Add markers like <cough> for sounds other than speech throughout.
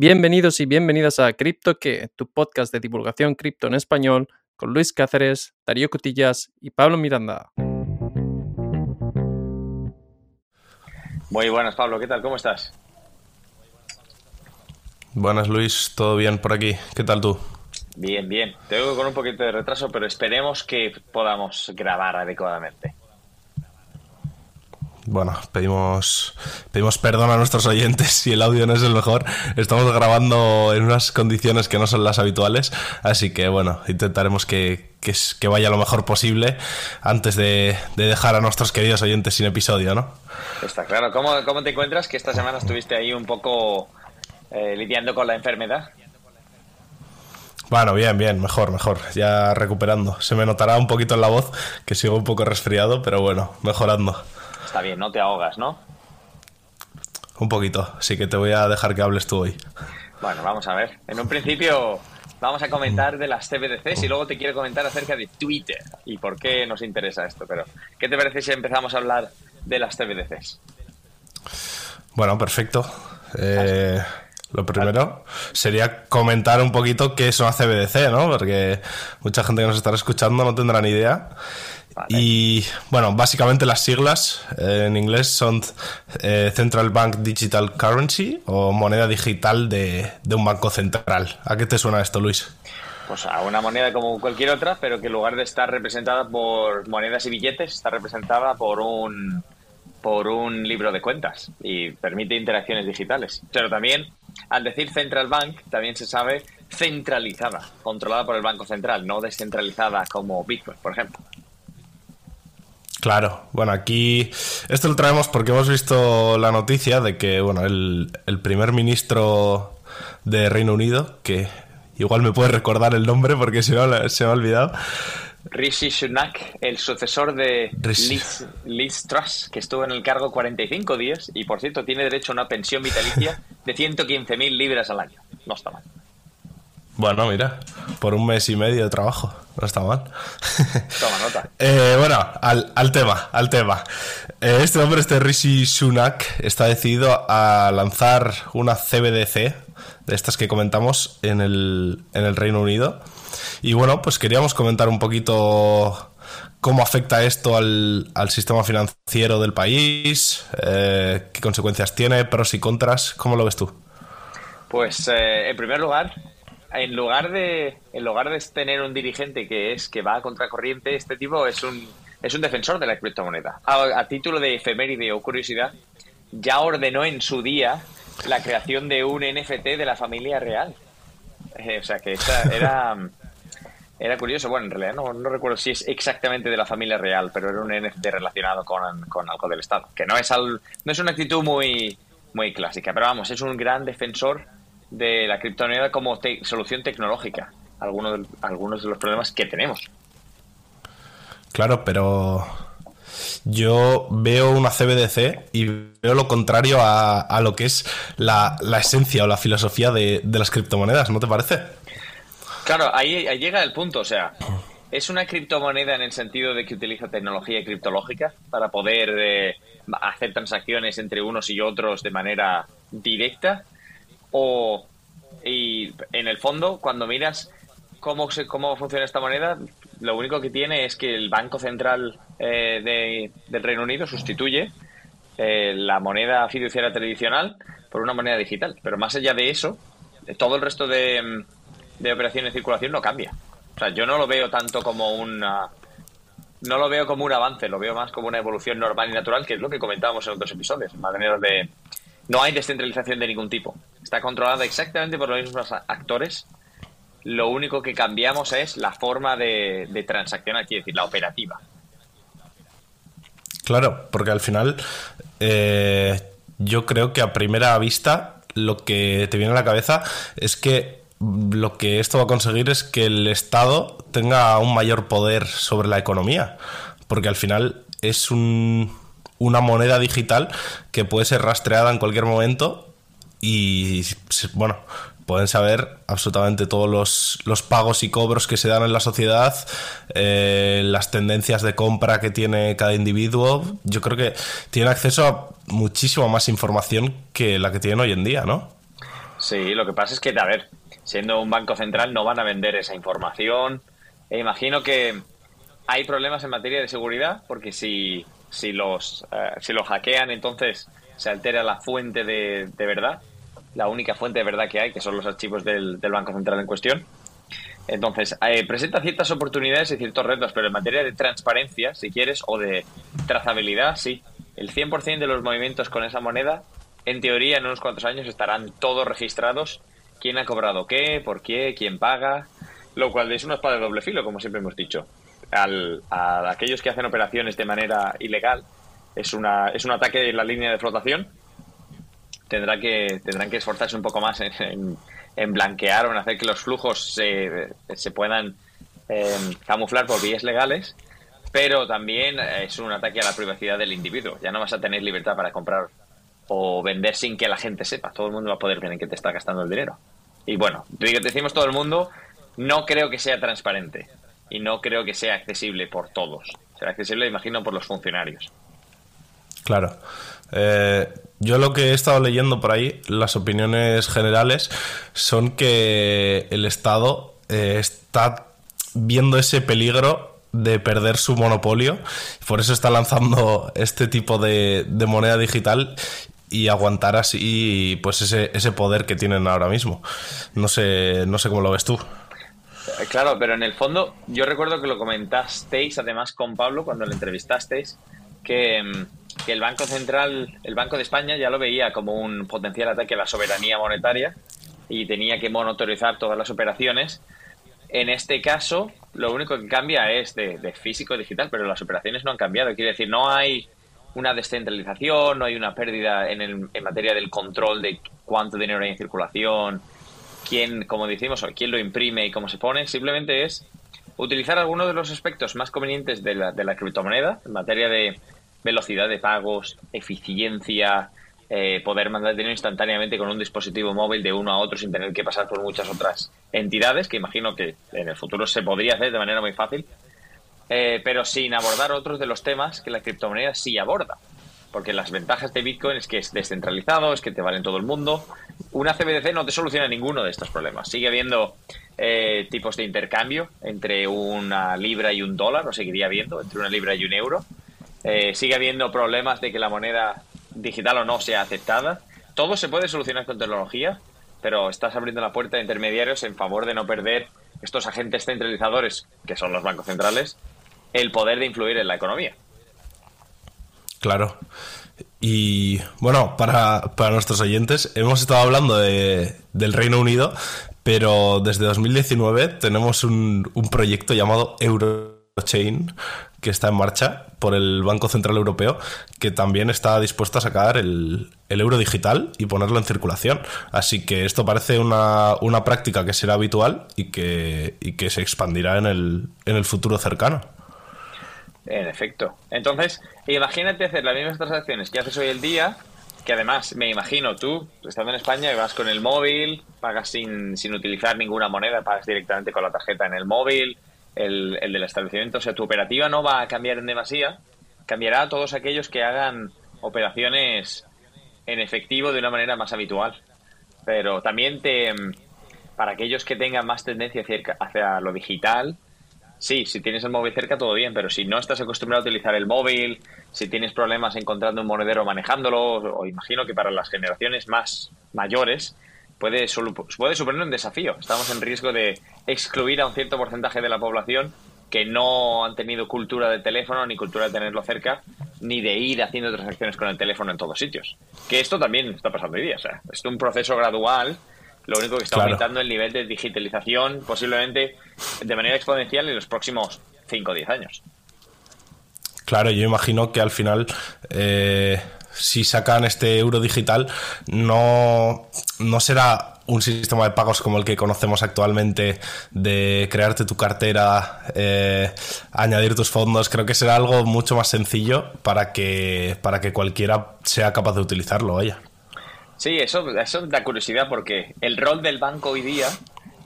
Bienvenidos y bienvenidas a Cripto que, tu podcast de divulgación cripto en español, con Luis Cáceres, Darío Cotillas y Pablo Miranda. Muy buenas, Pablo, ¿qué tal? ¿Cómo estás? Buenas, Luis, todo bien por aquí. ¿Qué tal tú? Bien, bien. Tengo con un poquito de retraso, pero esperemos que podamos grabar adecuadamente. Bueno, pedimos, pedimos perdón a nuestros oyentes si el audio no es el mejor. Estamos grabando en unas condiciones que no son las habituales, así que bueno, intentaremos que, que, vaya lo mejor posible antes de, dejar a nuestros queridos oyentes sin episodio, ¿no? Está claro. ¿Cómo, cómo te encuentras? Que esta semana estuviste ahí un poco eh, lidiando con la enfermedad. Bueno, bien, bien, mejor, mejor. Ya recuperando. Se me notará un poquito en la voz, que sigo un poco resfriado, pero bueno, mejorando. Está bien, no te ahogas, ¿no? Un poquito, así que te voy a dejar que hables tú hoy. Bueno, vamos a ver. En un principio vamos a comentar de las CBDCs y luego te quiero comentar acerca de Twitter y por qué nos interesa esto. Pero, ¿qué te parece si empezamos a hablar de las CBDCs? Bueno, perfecto. Eh, lo primero sería comentar un poquito qué es una CBDC, ¿no? Porque mucha gente que nos estará escuchando no tendrá ni idea. Y bueno, básicamente las siglas eh, en inglés son eh, Central Bank Digital Currency o moneda digital de, un banco central. ¿A qué te suena esto, Luis? Pues a una moneda como cualquier otra, pero que en lugar de estar representada por monedas y billetes, está representada por un por un libro de cuentas y permite interacciones digitales. Pero también, al decir Central Bank, también se sabe centralizada, controlada por el Banco Central, no descentralizada como Bitcoin, por ejemplo. Claro, bueno, aquí esto lo traemos porque hemos visto la noticia de que, bueno, el, primer ministro de Reino Unido, que igual me puede recordar el nombre porque se se me ha olvidado. Rishi Sunak, el sucesor de Liz, Liz, Truss, que estuvo en el cargo 45 días y, por cierto, tiene derecho a una pensión vitalicia de 115.000 libras al año. No está mal. Bueno, mira, por un mes y medio de trabajo, no está mal. <laughs> Toma nota. <laughs> Eh, bueno, al, tema, al tema. Eh, este hombre, este Rishi Sunak, está decidido a lanzar una CBDC, de estas que comentamos, en el, en el Reino Unido. Y bueno, pues queríamos comentar un poquito cómo afecta esto al, sistema financiero del país, eh, qué consecuencias tiene, pros y contras, ¿cómo lo ves tú? Pues en primer lugar, en lugar de en lugar de tener un dirigente que es que va a contracorriente, este tipo es un es un defensor de la criptomoneda. A, título de efeméride o curiosidad, ya ordenó en su día la creación de un NFT de la familia real. Eh, o sea que era <laughs> era curioso. Bueno, en realidad no, no, recuerdo si es exactamente de la familia real, pero era un NFT relacionado con, con algo del Estado. Que no es al, no es una actitud muy muy clásica, pero vamos, es un gran defensor de la criptomoneda como solución tecnológica algunos de, algunos de los problemas que tenemos. Claro, pero yo veo una CBDC y veo lo contrario a, lo que es la, esencia o la filosofía de, las criptomonedas, ¿no te parece? Claro, ahí, llega el punto, o sea, es una criptomoneda en el sentido de que utiliza tecnología criptológica para poder eh, hacer transacciones entre unos y otros de manera directa o y en el fondo cuando miras cómo se, cómo funciona esta moneda lo único que tiene es que el banco central eh, del Reino Unido sustituye eh, la moneda fiduciaria tradicional por una moneda digital. Pero más allá de eso todo el resto de, de operaciones de circulación no cambia. O sea yo no lo veo tanto como una no lo veo como un avance, lo veo más como una evolución normal y natural, que es lo que comentábamos en otros episodios, manera de, no hay descentralización de ningún tipo. Está controlada exactamente por los mismos actores. Lo único que cambiamos es la forma de, de transaccionar, quiere decir, la operativa. Claro, porque al final eh, yo creo que a primera vista lo que te viene a la cabeza es que lo que esto va a conseguir es que el Estado tenga un mayor poder sobre la economía, porque al final es un, una moneda digital que puede ser rastreada en cualquier momento y, bueno, pueden saber absolutamente todos los, pagos y cobros que se dan en la sociedad, eh, las tendencias de compra que tiene cada individuo. Yo creo que tienen acceso a muchísima más información que la que tienen hoy en día, ¿no? Sí, lo que pasa es que, a ver, siendo un banco central no van a vender esa información. E imagino que hay problemas en materia de seguridad, porque si, si, los, eh, si los hackean, entonces se altera la fuente de, de, verdad, la única fuente de verdad que hay, que son los archivos del, Banco Central en cuestión. Entonces, eh, presenta ciertas oportunidades y ciertos retos, pero en materia de transparencia, si quieres, o de trazabilidad, sí. El 100% de los movimientos con esa moneda, en teoría, en unos cuantos años estarán todos registrados. ¿Quién ha cobrado qué? ¿Por qué? ¿Quién paga? Lo cual es una espada de doble filo, como siempre hemos dicho. Al, a aquellos que hacen operaciones de manera ilegal, es, una, es un ataque en la línea de flotación. Tendrá que, tendrán que esforzarse un poco más en, en blanquear o en hacer que los flujos se, se puedan eh, camuflar por vías legales, pero también es un ataque a la privacidad del individuo. Ya no vas a tener libertad para comprar o vender sin que la gente sepa. Todo el mundo va a poder ver en qué te está gastando el dinero. Y bueno, decimos todo el mundo, no creo que sea transparente y no creo que sea accesible por todos. Será accesible, imagino, por los funcionarios. Claro. Eh, yo lo que he estado leyendo por ahí, las opiniones generales, son que el Estado eh, está viendo ese peligro de perder su monopolio, por eso está lanzando este tipo de, moneda digital y aguantar así pues ese, ese poder que tienen ahora mismo. No sé, no sé cómo lo ves tú. Claro, pero en el fondo, yo recuerdo que lo comentasteis además con Pablo cuando le entrevistasteis, que, que el Banco Central, el Banco de España ya lo veía como un potencial ataque a la soberanía monetaria y tenía que monitorizar todas las operaciones. En este caso, lo único que cambia es de, de físico a digital, pero las operaciones no han cambiado. Quiere decir, no hay una descentralización, no hay una pérdida en, el, en materia del control de cuánto dinero hay en circulación, quién, como decimos, quién lo imprime y cómo se pone. Simplemente es utilizar algunos de los aspectos más convenientes de la, de la criptomoneda en materia de velocidad de pagos, eficiencia, eh, poder mandar dinero instantáneamente con un dispositivo móvil de uno a otro sin tener que pasar por muchas otras entidades, que imagino que en el futuro se podría hacer de manera muy fácil, eh, pero sin abordar otros de los temas que la criptomoneda sí aborda. Porque las ventajas de Bitcoin es que es descentralizado, es que te vale todo el mundo. Una CBDC no te soluciona ninguno de estos problemas. Sigue habiendo eh, tipos de intercambio entre una libra y un dólar, o seguiría habiendo, entre una libra y un euro. Eh, sigue habiendo problemas de que la moneda digital o no sea aceptada. Todo se puede solucionar con tecnología, pero estás abriendo la puerta a intermediarios en favor de no perder estos agentes centralizadores, que son los bancos centrales, el poder de influir en la economía. Claro. Y bueno, para, para nuestros oyentes, hemos estado hablando de, del Reino Unido, pero desde 2019 tenemos un, un proyecto llamado Eurochain, que está en marcha por el Banco Central Europeo, que también está dispuesto a sacar el, el euro digital y ponerlo en circulación. Así que esto parece una, una práctica que será habitual y que, y que se expandirá en el, en el futuro cercano. En efecto. Entonces, imagínate hacer las mismas transacciones que haces hoy el día, que además me imagino tú, estando en España, vas con el móvil, pagas sin, sin utilizar ninguna moneda, pagas directamente con la tarjeta en el móvil, el, el del establecimiento. O sea, tu operativa no va a cambiar en demasía, cambiará a todos aquellos que hagan operaciones en efectivo de una manera más habitual. Pero también te, para aquellos que tengan más tendencia hacia, hacia lo digital, sí, si tienes el móvil cerca todo bien, pero si no estás acostumbrado a utilizar el móvil, si tienes problemas encontrando un monedero manejándolo, o imagino que para las generaciones más mayores puede, puede suponer un desafío. Estamos en riesgo de excluir a un cierto porcentaje de la población que no han tenido cultura de teléfono, ni cultura de tenerlo cerca, ni de ir haciendo transacciones con el teléfono en todos sitios. Que esto también está pasando hoy día. O sea, es un proceso gradual. Lo único que está claro. aumentando el nivel de digitalización posiblemente de manera exponencial en los próximos 5 o 10 años. Claro, yo imagino que al final, eh, si sacan este euro digital, no, no será un sistema de pagos como el que conocemos actualmente de crearte tu cartera, eh, añadir tus fondos, creo que será algo mucho más sencillo para que, para que cualquiera sea capaz de utilizarlo, vaya. Sí, eso, eso da curiosidad porque el rol del banco hoy día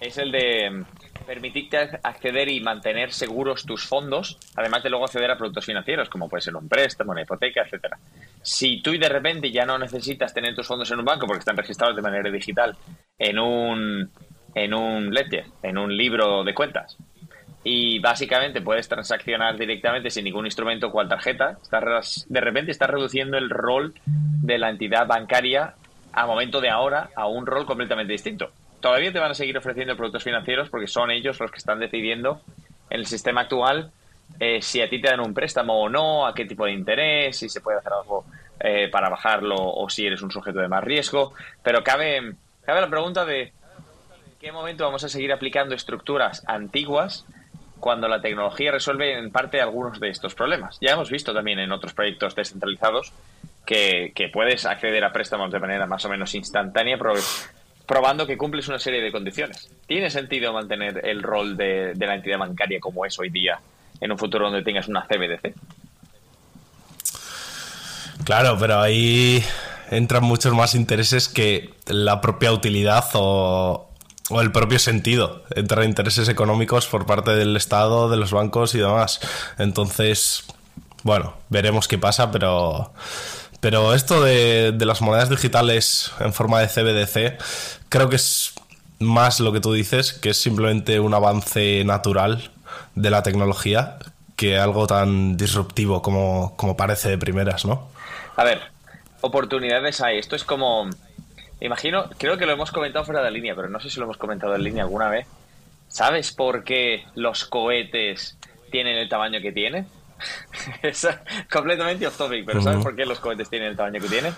es el de permitirte acceder y mantener seguros tus fondos, además de luego acceder a productos financieros, como puede ser un préstamo, una hipoteca, etcétera. Si tú de repente ya no necesitas tener tus fondos en un banco porque están registrados de manera digital en un en un ledger, en un libro de cuentas, y básicamente puedes transaccionar directamente sin ningún instrumento cual tarjeta, de repente estás reduciendo el rol de la entidad bancaria a momento de ahora a un rol completamente distinto todavía te van a seguir ofreciendo productos financieros porque son ellos los que están decidiendo en el sistema actual eh, si a ti te dan un préstamo o no, a qué tipo de interés, si se puede hacer algo eh, para bajarlo o si eres un sujeto de más riesgo. Pero cabe, cabe la pregunta de en qué momento vamos a seguir aplicando estructuras antiguas cuando la tecnología resuelve en parte algunos de estos problemas. Ya hemos visto también en otros proyectos descentralizados que, puedes acceder a préstamos de manera más o menos instantánea, probando que cumples una serie de condiciones. ¿Tiene sentido mantener el rol de, la entidad bancaria como es hoy día en un futuro donde tengas una CBDC? Claro, pero ahí entran muchos más intereses que la propia utilidad o, o el propio sentido. Entran intereses económicos por parte del Estado, de los bancos y demás. Entonces, bueno, veremos qué pasa, pero pero esto de, las monedas digitales en forma de CBDC, creo que es más lo que tú dices, que es simplemente un avance natural de la tecnología que algo tan disruptivo como, como parece de primeras, ¿no? A ver, oportunidades hay. Esto es como. Imagino, creo que lo hemos comentado fuera de línea, pero no sé si lo hemos comentado en línea alguna vez. ¿Sabes por qué los cohetes tienen el tamaño que tienen? <laughs> es completamente off topic, pero ¿sabes por qué los cohetes tienen el tamaño que tienen?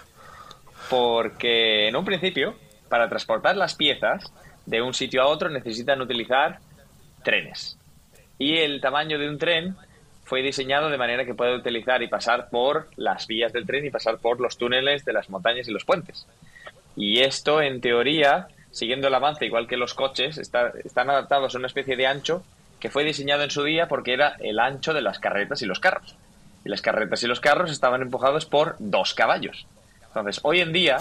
Porque en un principio, para transportar las piezas de un sitio a otro necesitan utilizar trenes. Y el tamaño de un tren fue diseñado de manera que puede utilizar y pasar por las vías del tren y pasar por los túneles de las montañas y los puentes. Y esto, en teoría, siguiendo el avance, igual que los coches, están adaptados a una especie de ancho que fue diseñado en su día porque era el ancho de las carretas y los carros. Y las carretas y los carros estaban empujados por dos caballos. Entonces, hoy en día,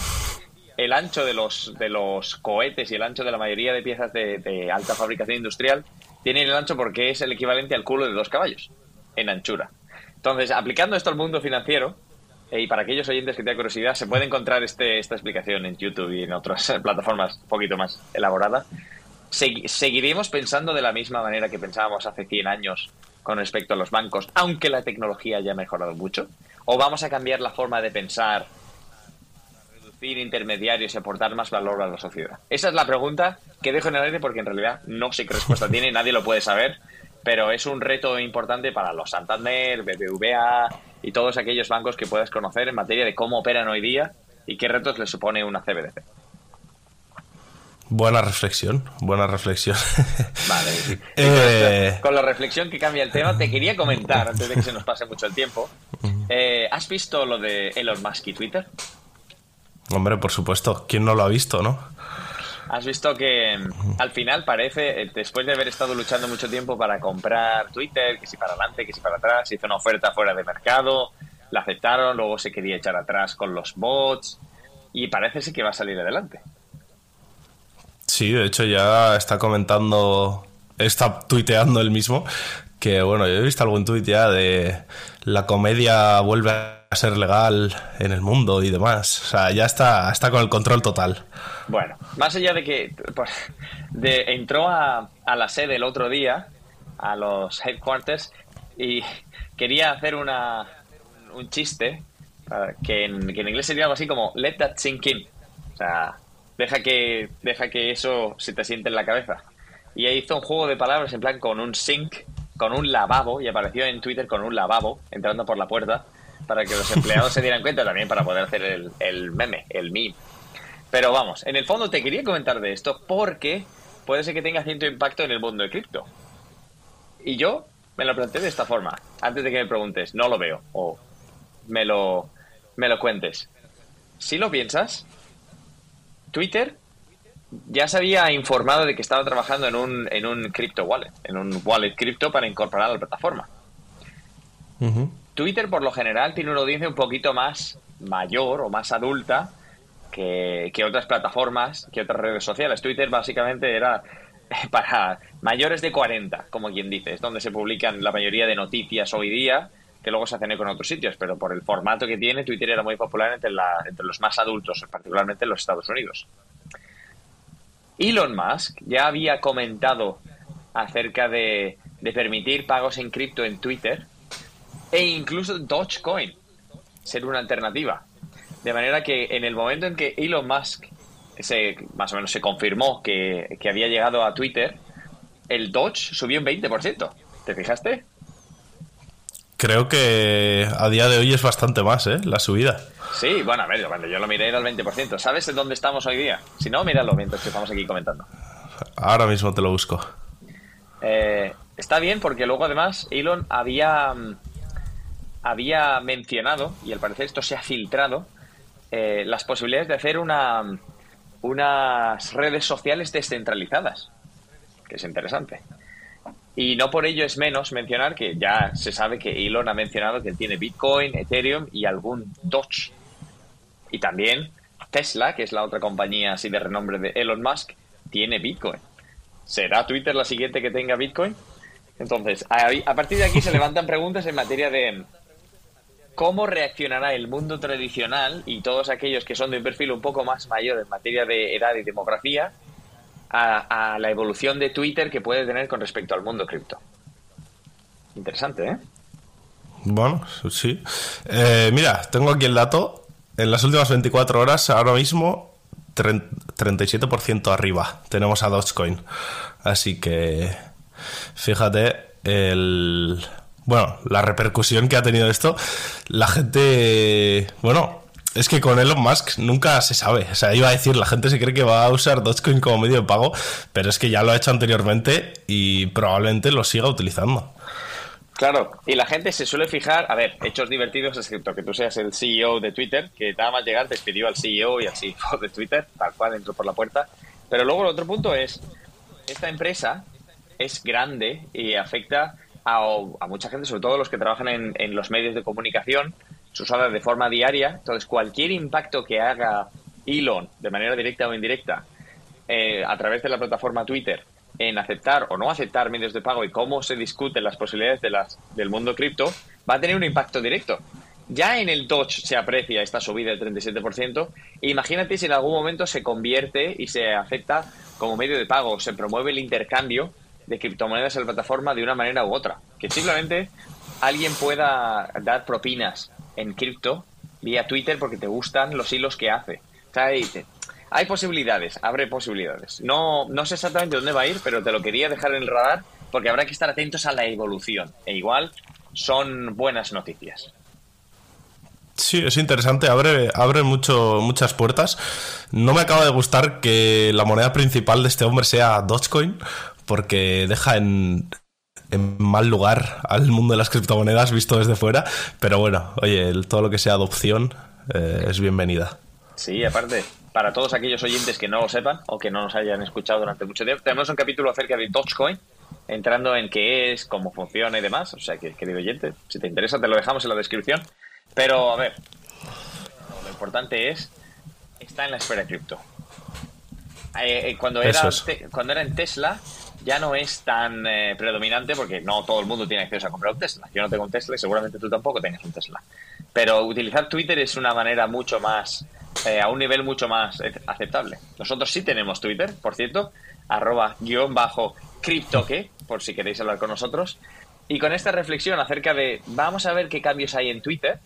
el ancho de los, de los cohetes y el ancho de la mayoría de piezas de, alta fabricación industrial tienen el ancho porque es el equivalente al culo de dos caballos en anchura. Entonces, aplicando esto al mundo financiero, eh, y para aquellos oyentes que tengan curiosidad, se puede encontrar este, esta explicación en YouTube y en otras <laughs> plataformas un poquito más elaborada seguiremos pensando de la misma manera que pensábamos hace 100 años con respecto a los bancos, aunque la tecnología haya mejorado mucho? ¿O vamos a cambiar la forma de pensar para reducir intermediarios y aportar más valor a la sociedad? Esa es la pregunta que dejo en el aire porque en realidad no sé qué respuesta <laughs> tiene, nadie lo puede saber, pero es un reto importante para los Santander, BBVA y todos aquellos bancos que puedas conocer en materia de cómo operan hoy día y qué retos les supone una CBDC. Buena reflexión, buena reflexión. Vale. <laughs> Eh, con la reflexión que cambia el tema, te quería comentar, antes de que se nos pase mucho el tiempo, eh, ¿has visto lo de Elon Musk y Twitter? Hombre, por supuesto, ¿quién no lo ha visto, no? Has visto que mm, al final parece, eh, después de haber estado luchando mucho tiempo para comprar Twitter, que si para adelante, que si para atrás, hizo una oferta fuera de mercado, la aceptaron, luego se quería echar atrás con los bots y parece que va a salir adelante. Sí, de hecho ya está comentando, está tuiteando él mismo, que bueno, yo he visto algún tuit ya de la comedia vuelve a ser legal en el mundo y demás. O sea, ya está, está con el control total. Bueno, más allá de que pues, de, entró a, la sede el otro día, a los headquarters, y quería hacer una, un chiste que en, que en inglés sería algo así como let that sink in. O sea, deja que, deja que eso se te siente en la cabeza. Y ahí hizo un juego de palabras en plan con un sink, con un lavabo, y apareció en Twitter con un lavabo entrando por la puerta para que los empleados se dieran cuenta también para poder hacer el, el meme, el meme. Pero vamos, en el fondo te quería comentar de esto porque puede ser que tenga cierto impacto en el mundo de cripto. Y yo me lo planteé de esta forma, antes de que me preguntes, no lo veo, o me lo, me lo cuentes. Si lo piensas, Twitter ya se había informado de que estaba trabajando en un, en un crypto wallet, en un wallet cripto para incorporar a la plataforma. Twitter, por lo general, tiene una audiencia un poquito más mayor o más adulta que, otras plataformas, que otras redes sociales. Twitter básicamente era <laughs> para mayores de 40, como quien dice, es donde se publican la mayoría de noticias hoy día, que luego se hacen con otros sitios, pero por el formato que tiene, Twitter era muy popular entre, los más adultos, particularmente en los Estados Unidos. Elon Musk ya había comentado acerca de, de permitir pagos en cripto en Twitter e incluso Dogecoin ser una alternativa. De manera que en el momento en que Elon Musk se, más o menos se confirmó que, que había llegado a Twitter, el Doge subió un 20%. ¿Te fijaste? Creo que a día de hoy es bastante más, ¿eh? La subida. Sí, bueno, a ver, cuando yo lo miré era el 20%. ¿Sabes en dónde estamos hoy día? Si no, míralo mientras que estamos aquí comentando. Ahora mismo te lo busco. Eh, está bien porque luego además Elon había, mm, había mencionado, y al parecer esto se ha filtrado, eh, las posibilidades de hacer una, unas redes sociales descentralizadas, que es interesante. Y no por ello es menos mencionar que ya se sabe que Elon ha mencionado que tiene Bitcoin, Ethereum y algún Doge. Y también Tesla, que es la otra compañía así de renombre de Elon Musk, tiene Bitcoin. ¿Será Twitter la siguiente que tenga Bitcoin? Entonces, a, partir de aquí se <laughs> levantan preguntas en materia de cómo reaccionará el mundo tradicional y todos aquellos que son de un perfil un poco más mayor en materia de edad y demografía a, la evolución de Twitter que puede tener con respecto al mundo cripto. Interesante, ¿eh? Bueno, sí. Eh, mira, tengo aquí el dato. En las últimas 24 horas, ahora mismo, 37% arriba. Tenemos a Dogecoin. Así que, fíjate, el... Bueno, la repercusión que ha tenido esto. La gente, bueno, es que con Elon Musk nunca se sabe. O sea, iba a decir, la gente se cree que va a usar Dogecoin como medio de pago, pero es que ya lo ha hecho anteriormente y probablemente lo siga utilizando. Claro, y la gente se suele fijar, a ver, hechos divertidos, excepto que tú seas el CEO de Twitter, que nada más llegar despidió al CEO y al CEO de Twitter, tal cual entró por la puerta. Pero luego el otro punto es, esta empresa es grande y afecta a, a mucha gente, sobre todo los que trabajan en, en los medios de comunicación, se usa de forma diaria. Entonces, cualquier impacto que haga Elon, de manera directa o indirecta, eh, a través de la plataforma Twitter, en aceptar o no aceptar medios de pago y cómo se discuten las posibilidades de las, del mundo cripto, va a tener un impacto directo. Ya en el Doge se aprecia esta subida del 37%. Imagínate si en algún momento se convierte y se acepta como medio de pago, se promueve el intercambio de criptomonedas en la plataforma de una manera u otra. Que simplemente alguien pueda dar propinas en cripto vía Twitter porque te gustan los hilos que hace. hay, posibilidades, abre posibilidades. No, no sé exactamente dónde va a ir, pero te lo quería dejar en el radar porque habrá que estar atentos a la evolución. E igual son buenas noticias. Sí, es interesante, abre, abre mucho, muchas puertas. No me acaba de gustar que la moneda principal de este hombre sea Dogecoin, porque deja en, en mal lugar al mundo de las criptomonedas visto desde fuera. Pero bueno, oye, todo lo que sea adopción eh, es bienvenida. Sí, aparte, para todos aquellos oyentes que no lo sepan o que no nos hayan escuchado durante mucho tiempo, tenemos un capítulo acerca de Dogecoin, entrando en qué es, cómo funciona y demás. O sea que, querido oyente, si te interesa, te lo dejamos en la descripción. Pero, a ver, lo importante es, está en la esfera cripto. Eh, eh, cuando, era, cuando era en Tesla, ya no es tan eh, predominante porque no todo el mundo tiene acceso a comprar un Tesla. Yo no tengo un Tesla y seguramente tú tampoco tengas un Tesla. Pero utilizar Twitter es una manera mucho más, eh, a un nivel mucho más aceptable. Nosotros sí tenemos Twitter, por cierto, arroba guion bajo criptoque, por si queréis hablar con nosotros. Y con esta reflexión acerca de vamos a ver qué cambios hay en Twitter,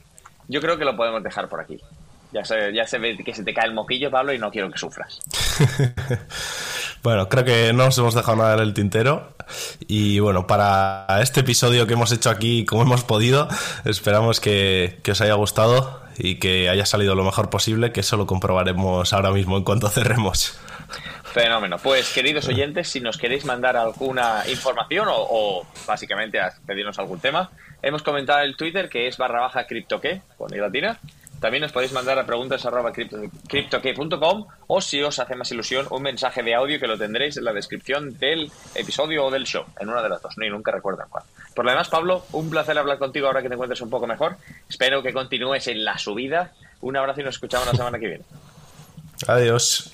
yo creo que lo podemos dejar por aquí. Ya se, ya se ve que se te cae el moquillo, Pablo, y no quiero que sufras. <laughs> bueno, creo que no nos hemos dejado nada en el tintero. Y bueno, para este episodio que hemos hecho aquí, como hemos podido, esperamos que, que os haya gustado y que haya salido lo mejor posible, que eso lo comprobaremos ahora mismo en cuanto <laughs> cerremos. Fenómeno. Pues, queridos oyentes, si nos queréis mandar alguna información o, o básicamente pedirnos algún tema, hemos comentado el Twitter que es barra baja criptoque, con latina. También os podéis mandar a preguntas arroba cryptokey.com o si os hace más ilusión un mensaje de audio que lo tendréis en la descripción del episodio o del show, en una de las dos, ni nunca recuerdo cuál. Por lo demás, Pablo, un placer hablar contigo ahora que te encuentres un poco mejor. Espero que continúes en la subida. Un abrazo y nos escuchamos la semana que viene. Adiós.